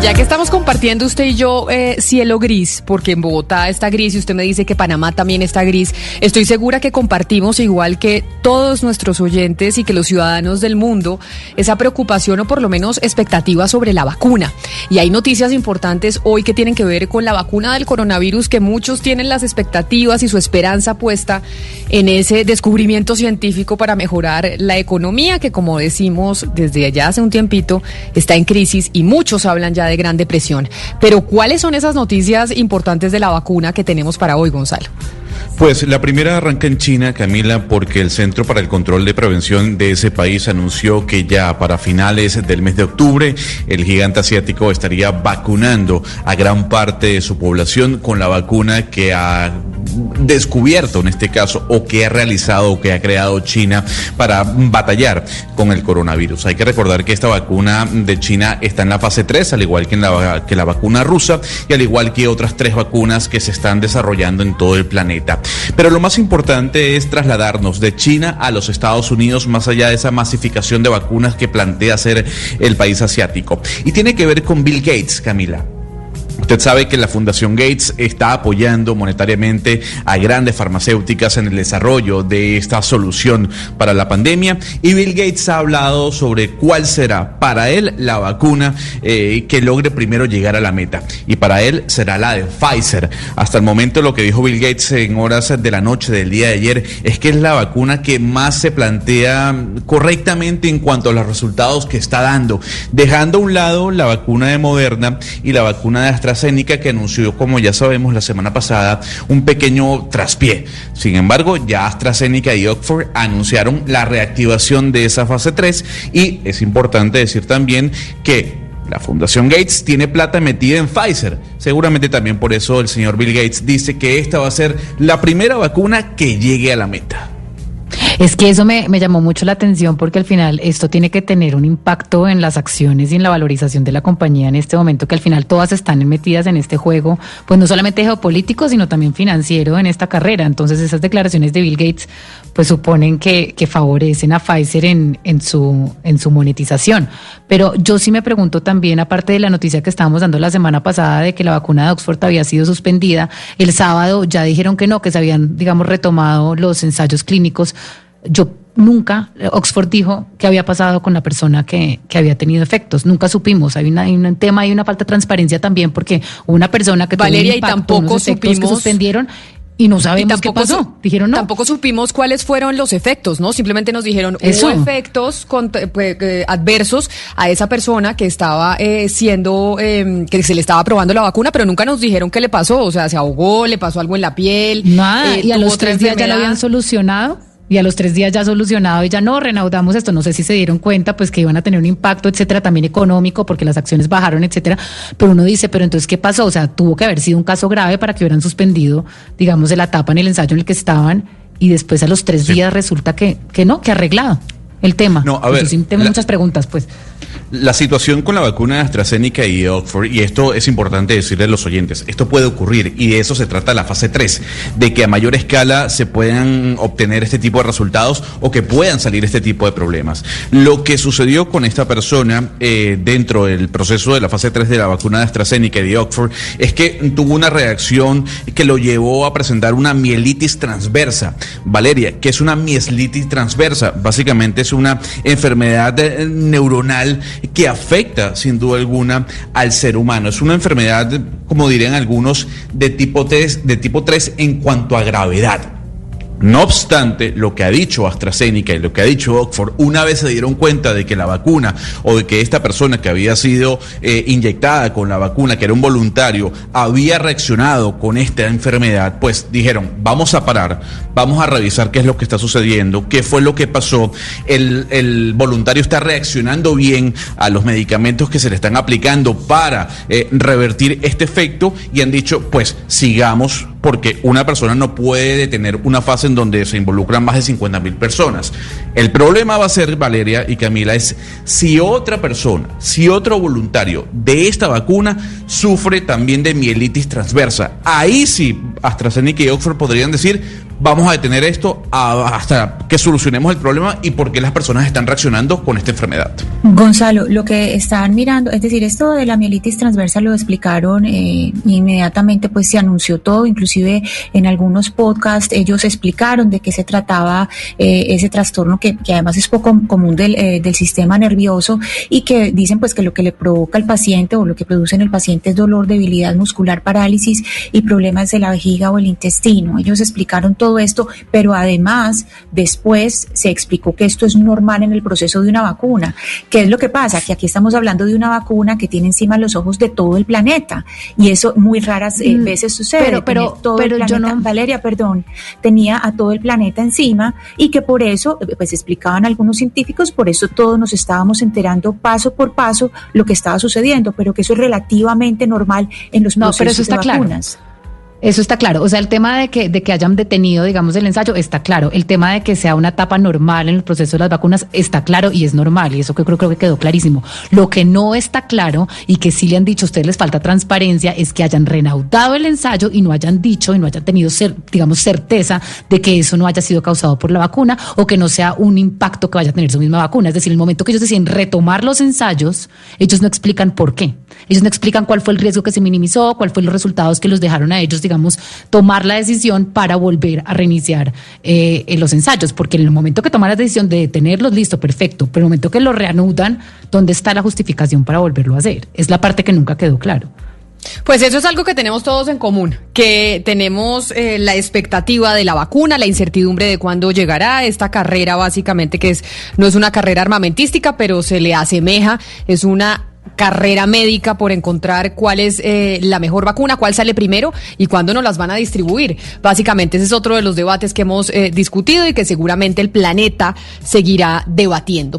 Ya que estamos compartiendo usted y yo eh, cielo gris, porque en Bogotá está gris y usted me dice que Panamá también está gris, estoy segura que compartimos igual que todos nuestros oyentes y que los ciudadanos del mundo esa preocupación o por lo menos expectativa sobre la vacuna. Y hay noticias importantes hoy que tienen que ver con la vacuna del coronavirus, que muchos tienen las expectativas y su esperanza puesta en ese descubrimiento científico para mejorar la economía, que como decimos desde allá hace un tiempito está en crisis y muchos hablan ya de gran depresión. Pero ¿cuáles son esas noticias importantes de la vacuna que tenemos para hoy, Gonzalo? Pues la primera arranca en China, Camila, porque el Centro para el Control de Prevención de ese país anunció que ya para finales del mes de octubre el gigante asiático estaría vacunando a gran parte de su población con la vacuna que ha descubierto en este caso o que ha realizado o que ha creado China para batallar con el coronavirus. Hay que recordar que esta vacuna de China está en la fase 3, al igual que, en la, que la vacuna rusa y al igual que otras tres vacunas que se están desarrollando en todo el planeta. Pero lo más importante es trasladarnos de China a los Estados Unidos más allá de esa masificación de vacunas que plantea hacer el país asiático. Y tiene que ver con Bill Gates, Camila. Usted sabe que la Fundación Gates está apoyando monetariamente a grandes farmacéuticas en el desarrollo de esta solución para la pandemia y Bill Gates ha hablado sobre cuál será para él la vacuna eh, que logre primero llegar a la meta y para él será la de Pfizer. Hasta el momento lo que dijo Bill Gates en horas de la noche del día de ayer es que es la vacuna que más se plantea correctamente en cuanto a los resultados que está dando, dejando a un lado la vacuna de Moderna y la vacuna de AstraZeneca que anunció, como ya sabemos, la semana pasada un pequeño traspié. Sin embargo, ya AstraZeneca y Oxford anunciaron la reactivación de esa fase 3 y es importante decir también que la Fundación Gates tiene plata metida en Pfizer. Seguramente también por eso el señor Bill Gates dice que esta va a ser la primera vacuna que llegue a la meta. Es que eso me, me, llamó mucho la atención porque al final esto tiene que tener un impacto en las acciones y en la valorización de la compañía en este momento, que al final todas están metidas en este juego, pues no solamente geopolítico, sino también financiero en esta carrera. Entonces esas declaraciones de Bill Gates pues suponen que, que favorecen a Pfizer en, en, su, en su monetización. Pero yo sí me pregunto también, aparte de la noticia que estábamos dando la semana pasada de que la vacuna de Oxford había sido suspendida, el sábado ya dijeron que no, que se habían, digamos, retomado los ensayos clínicos yo nunca, Oxford dijo que había pasado con la persona que, que había tenido efectos. Nunca supimos. Hay, una, hay un tema, hay una falta de transparencia también, porque una persona que Valeria, tuvo un impacto, y tampoco supimos que suspendieron y no sabemos qué pasó. Dijeron no. Tampoco supimos cuáles fueron los efectos, ¿no? Simplemente nos dijeron Eso. hubo efectos con, pues, eh, adversos a esa persona que estaba eh, siendo, eh, que se le estaba probando la vacuna, pero nunca nos dijeron qué le pasó. O sea, se ahogó, le pasó algo en la piel. Nada, y a los tres días ya lo habían solucionado y a los tres días ya solucionado y ya no renaudamos esto. No sé si se dieron cuenta, pues que iban a tener un impacto, etcétera, también económico, porque las acciones bajaron, etcétera. Pero uno dice, pero entonces, ¿qué pasó? O sea, tuvo que haber sido un caso grave para que hubieran suspendido, digamos, la etapa en el ensayo en el que estaban y después a los tres sí. días resulta que, que no, que arreglado el tema. No, a ver. Sí tengo la, muchas preguntas, pues. La situación con la vacuna de AstraZeneca y Oxford, y esto es importante decirle a los oyentes, esto puede ocurrir, y de eso se trata la fase 3, de que a mayor escala se puedan obtener este tipo de resultados o que puedan salir este tipo de problemas. Lo que sucedió con esta persona eh, dentro del proceso de la fase 3 de la vacuna de AstraZeneca y de Oxford es que tuvo una reacción que lo llevó a presentar una mielitis transversa. Valeria, que es una mielitis transversa? Básicamente es una enfermedad neuronal que afecta sin duda alguna al ser humano. Es una enfermedad, como dirían algunos, de tipo 3, de tipo 3 en cuanto a gravedad. No obstante, lo que ha dicho AstraZeneca y lo que ha dicho Oxford, una vez se dieron cuenta de que la vacuna o de que esta persona que había sido eh, inyectada con la vacuna, que era un voluntario, había reaccionado con esta enfermedad, pues dijeron, vamos a parar, vamos a revisar qué es lo que está sucediendo, qué fue lo que pasó, el, el voluntario está reaccionando bien a los medicamentos que se le están aplicando para eh, revertir este efecto y han dicho, pues sigamos porque una persona no puede tener una fase en donde se involucran más de 50 mil personas. El problema va a ser, Valeria y Camila, es si otra persona, si otro voluntario de esta vacuna sufre también de mielitis transversa. Ahí sí, AstraZeneca y Oxford podrían decir, vamos a detener esto hasta que solucionemos el problema y por qué las personas están reaccionando con esta enfermedad. Gonzalo, lo que están mirando, es decir, esto de la mielitis transversa lo explicaron eh, inmediatamente, pues se anunció todo, inclusive en algunos podcasts ellos explicaron de qué se trataba eh, ese trastorno que, además es poco común del, eh, del sistema nervioso y que dicen pues que lo que le provoca al paciente o lo que produce en el paciente es dolor, debilidad muscular, parálisis y problemas de la vejiga o el intestino. Ellos explicaron todo esto, pero además después se explicó que esto es normal en el proceso de una vacuna. ¿Qué es lo que pasa? Que aquí estamos hablando de una vacuna que tiene encima los ojos de todo el planeta y eso muy raras eh, mm, veces sucede. Pero, pero, todo el planeta, yo no... Valeria, perdón, tenía a todo el planeta encima y que por eso, pues explicaban algunos científicos, por eso todos nos estábamos enterando paso por paso lo que estaba sucediendo, pero que eso es relativamente normal en los procesos no, pero eso está de vacunas. Claro. Eso está claro. O sea, el tema de que, de que hayan detenido, digamos, el ensayo está claro. El tema de que sea una etapa normal en el proceso de las vacunas está claro y es normal. Y eso que creo, creo que quedó clarísimo. Lo que no está claro y que sí le han dicho a ustedes les falta transparencia es que hayan renaudado el ensayo y no hayan dicho y no hayan tenido, digamos, certeza de que eso no haya sido causado por la vacuna o que no sea un impacto que vaya a tener su misma vacuna. Es decir, el momento que ellos deciden retomar los ensayos, ellos no explican por qué. Ellos no explican cuál fue el riesgo que se minimizó, cuál fue los resultados que los dejaron a ellos digamos, tomar la decisión para volver a reiniciar eh, los ensayos, porque en el momento que toman la decisión de tenerlos listo, perfecto, pero en el momento que lo reanudan, ¿dónde está la justificación para volverlo a hacer? Es la parte que nunca quedó claro. Pues eso es algo que tenemos todos en común, que tenemos eh, la expectativa de la vacuna, la incertidumbre de cuándo llegará esta carrera, básicamente que es no es una carrera armamentística, pero se le asemeja, es una carrera médica por encontrar cuál es eh, la mejor vacuna, cuál sale primero y cuándo nos las van a distribuir. Básicamente ese es otro de los debates que hemos eh, discutido y que seguramente el planeta seguirá debatiendo.